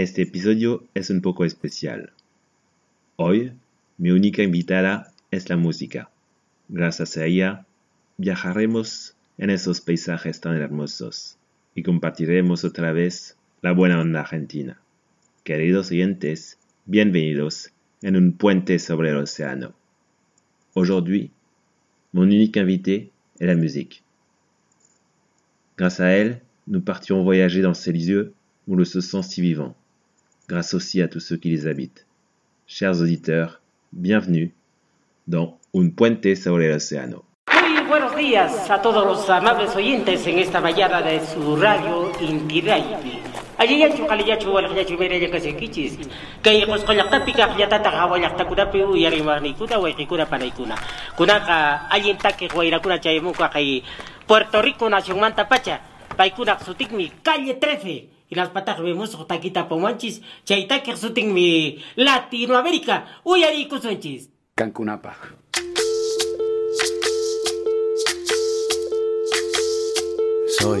Este episodio es un poco especial. Hoy, mi única invitada es la música. Gracias a ella, viajaremos en esos paisajes tan hermosos y compartiremos otra vez la buena onda argentina. Queridos oyentes, bienvenidos en un puente sobre el océano. Aujourd'hui, mon unique invité est la musique. Grâce à elle, nous partions voyager dans ces lieux où l'on se sent si vivant, grâce aussi à tous ceux qui les habitent. Chers auditeurs, bienvenue dans Un puente sobre el océano. Muy buenos días a todos los amables oyentes en esta mañana de su radio Inti Raymi. Allí ya chukali ya chuwal ya chumere ya kasi kichis. Kay kos kolak ta pika ya tata kawa ya ta kuda pe uya rima ni kuda wa kikuda panay kuna. Kuna ka allí ta que guaira kuna chay mo kay Puerto Rico nación manta pacha. Pay kuna sutik mi calle 13. Y las patas vemos o taquita pomanchis. Chaita que sutik mi Latinoamérica. Uya ri kusunchis. Cancunapa. Soy,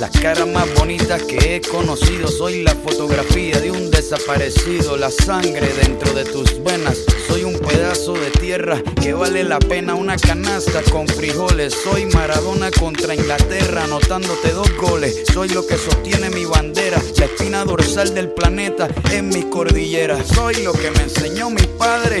Las caras más bonitas que he conocido, soy la fotografía de un desaparecido, la sangre dentro de tus venas. Soy un pedazo de tierra que vale la pena una canasta con frijoles. Soy Maradona contra Inglaterra, anotándote dos goles. Soy lo que sostiene mi bandera, la espina dorsal del planeta en mis cordilleras. Soy lo que me enseñó mi padre,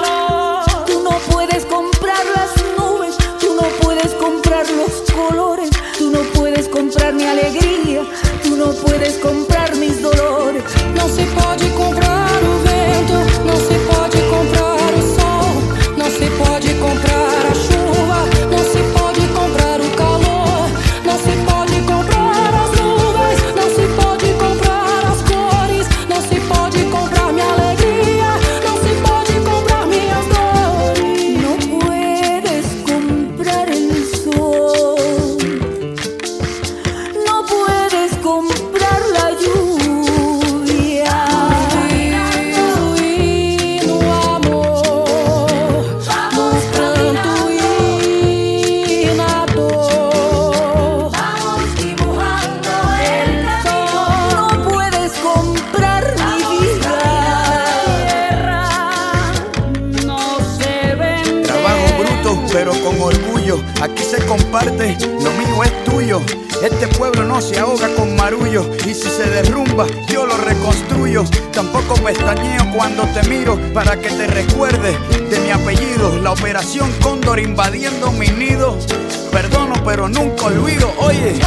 alegría, tú no puedes comprar para que te recuerde de mi apellido. La operación Cóndor invadiendo mi nido. Perdono, pero nunca olvido. Oye.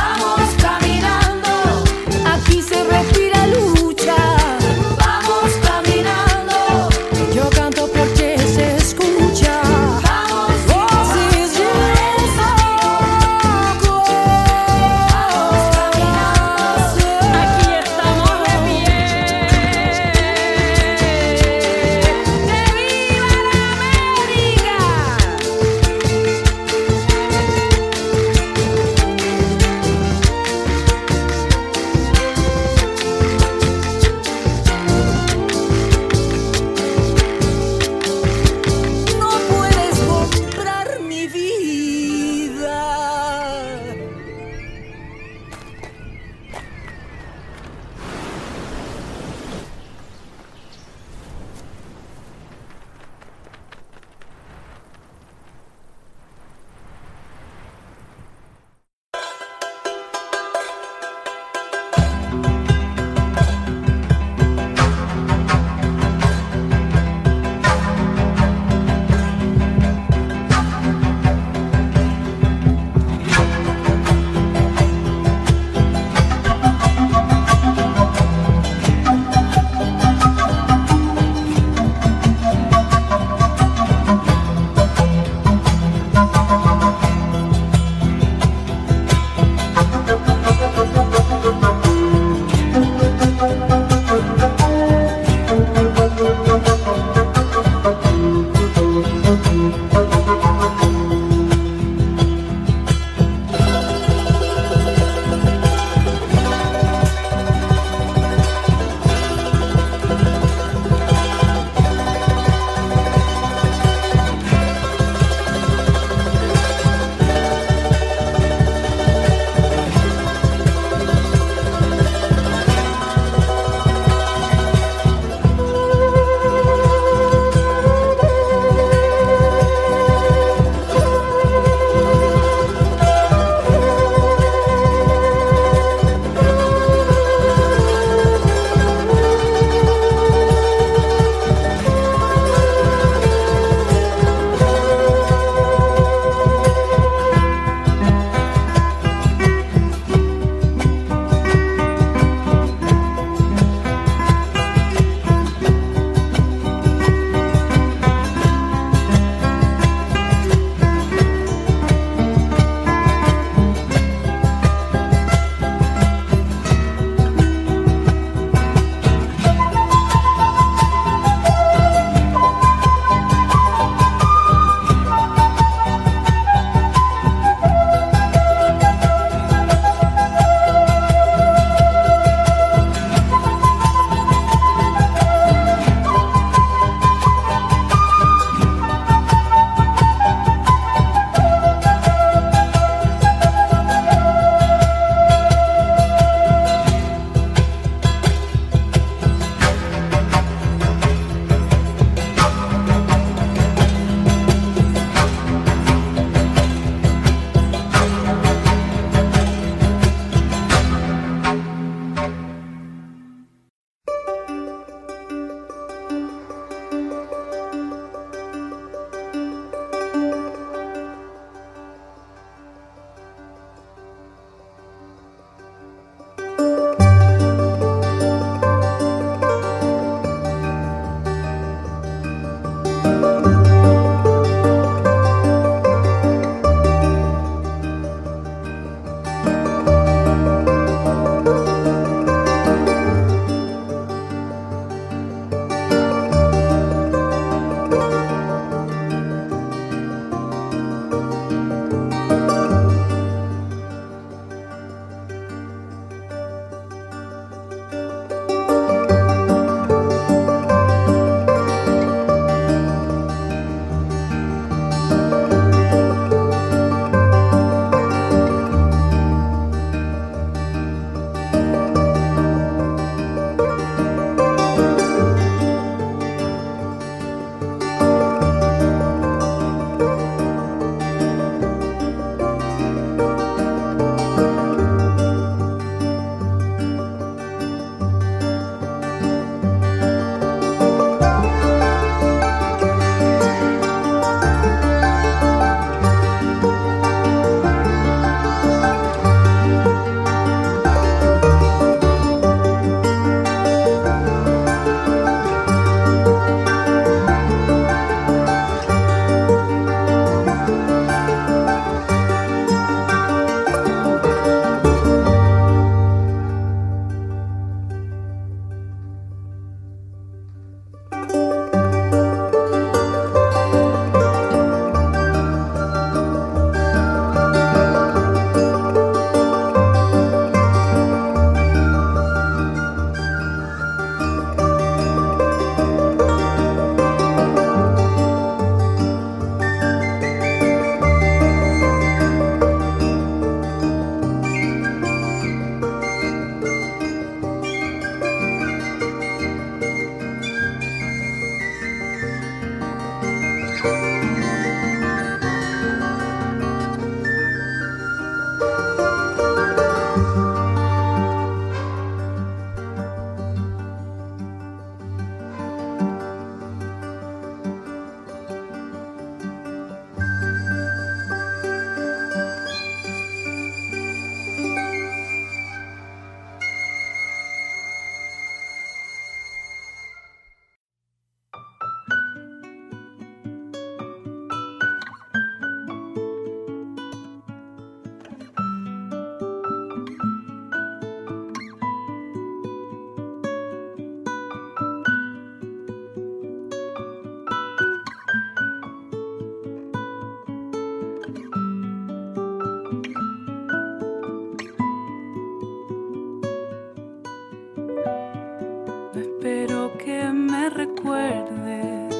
que me recuerdes.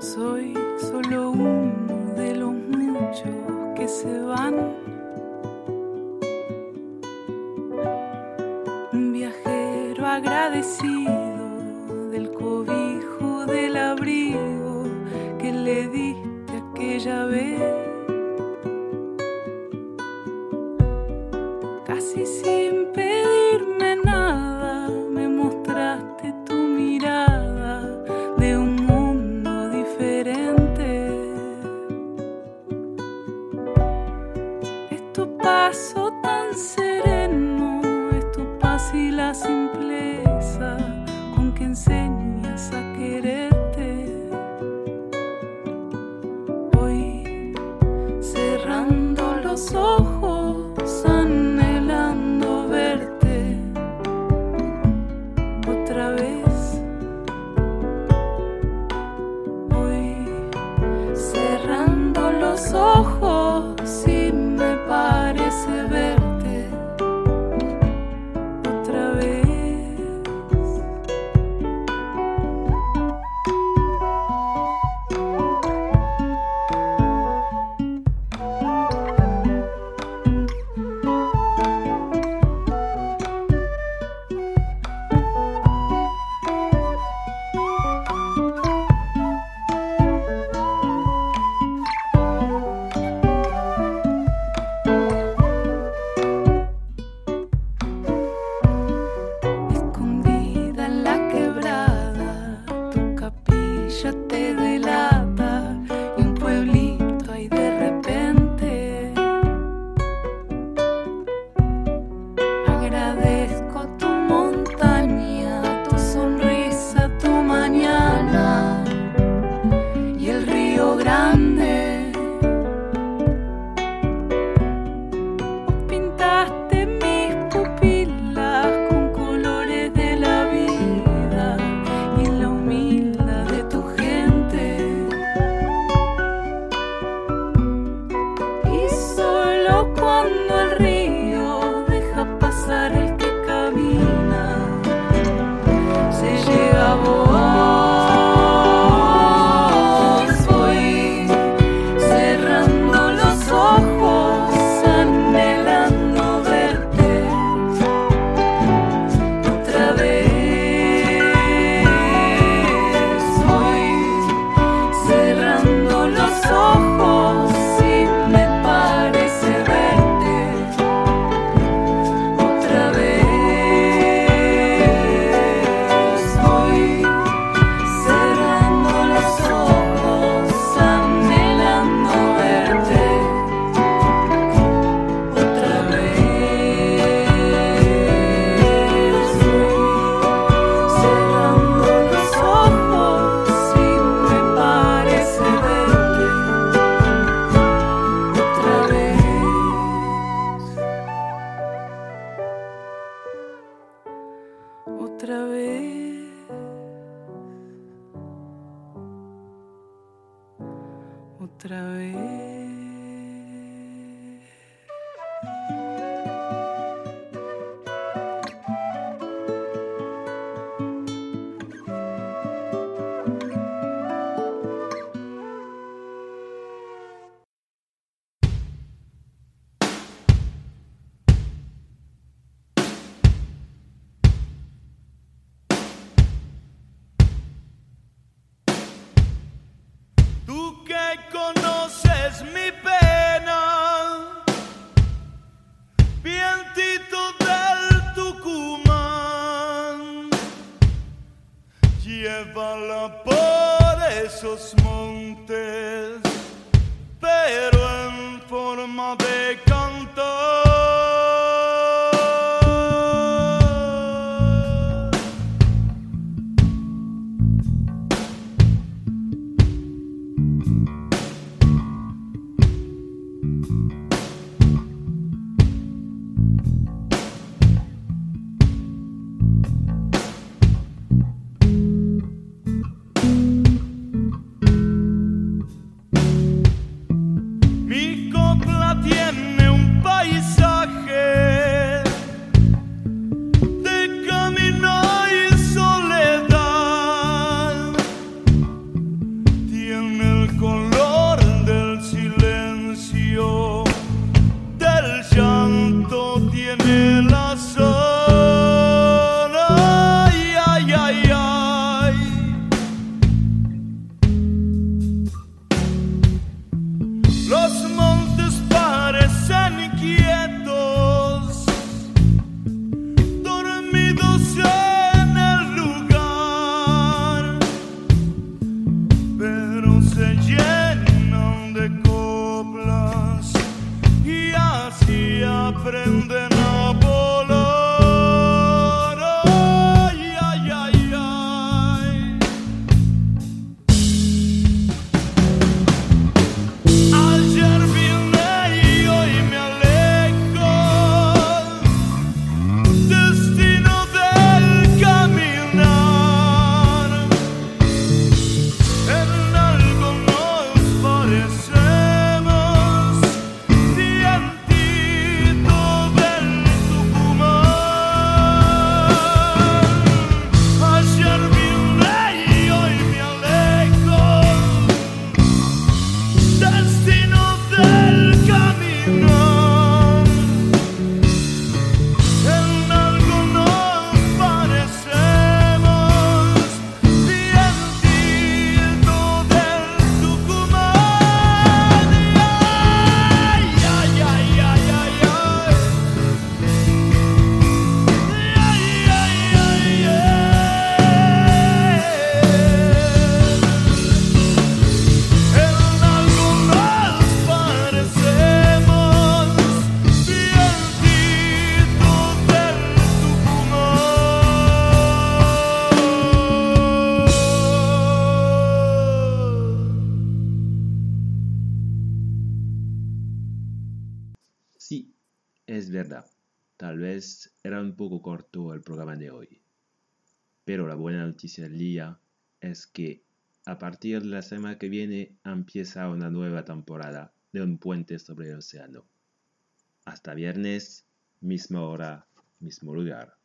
Soy solo uno de los muchos que se van. Un viajero agradecido del cobijo del abrigo que le diste aquella vez. paso my big Era un poco corto el programa de hoy, pero la buena noticia del día es que a partir de la semana que viene empieza una nueva temporada de Un puente sobre el océano. Hasta viernes, misma hora, mismo lugar.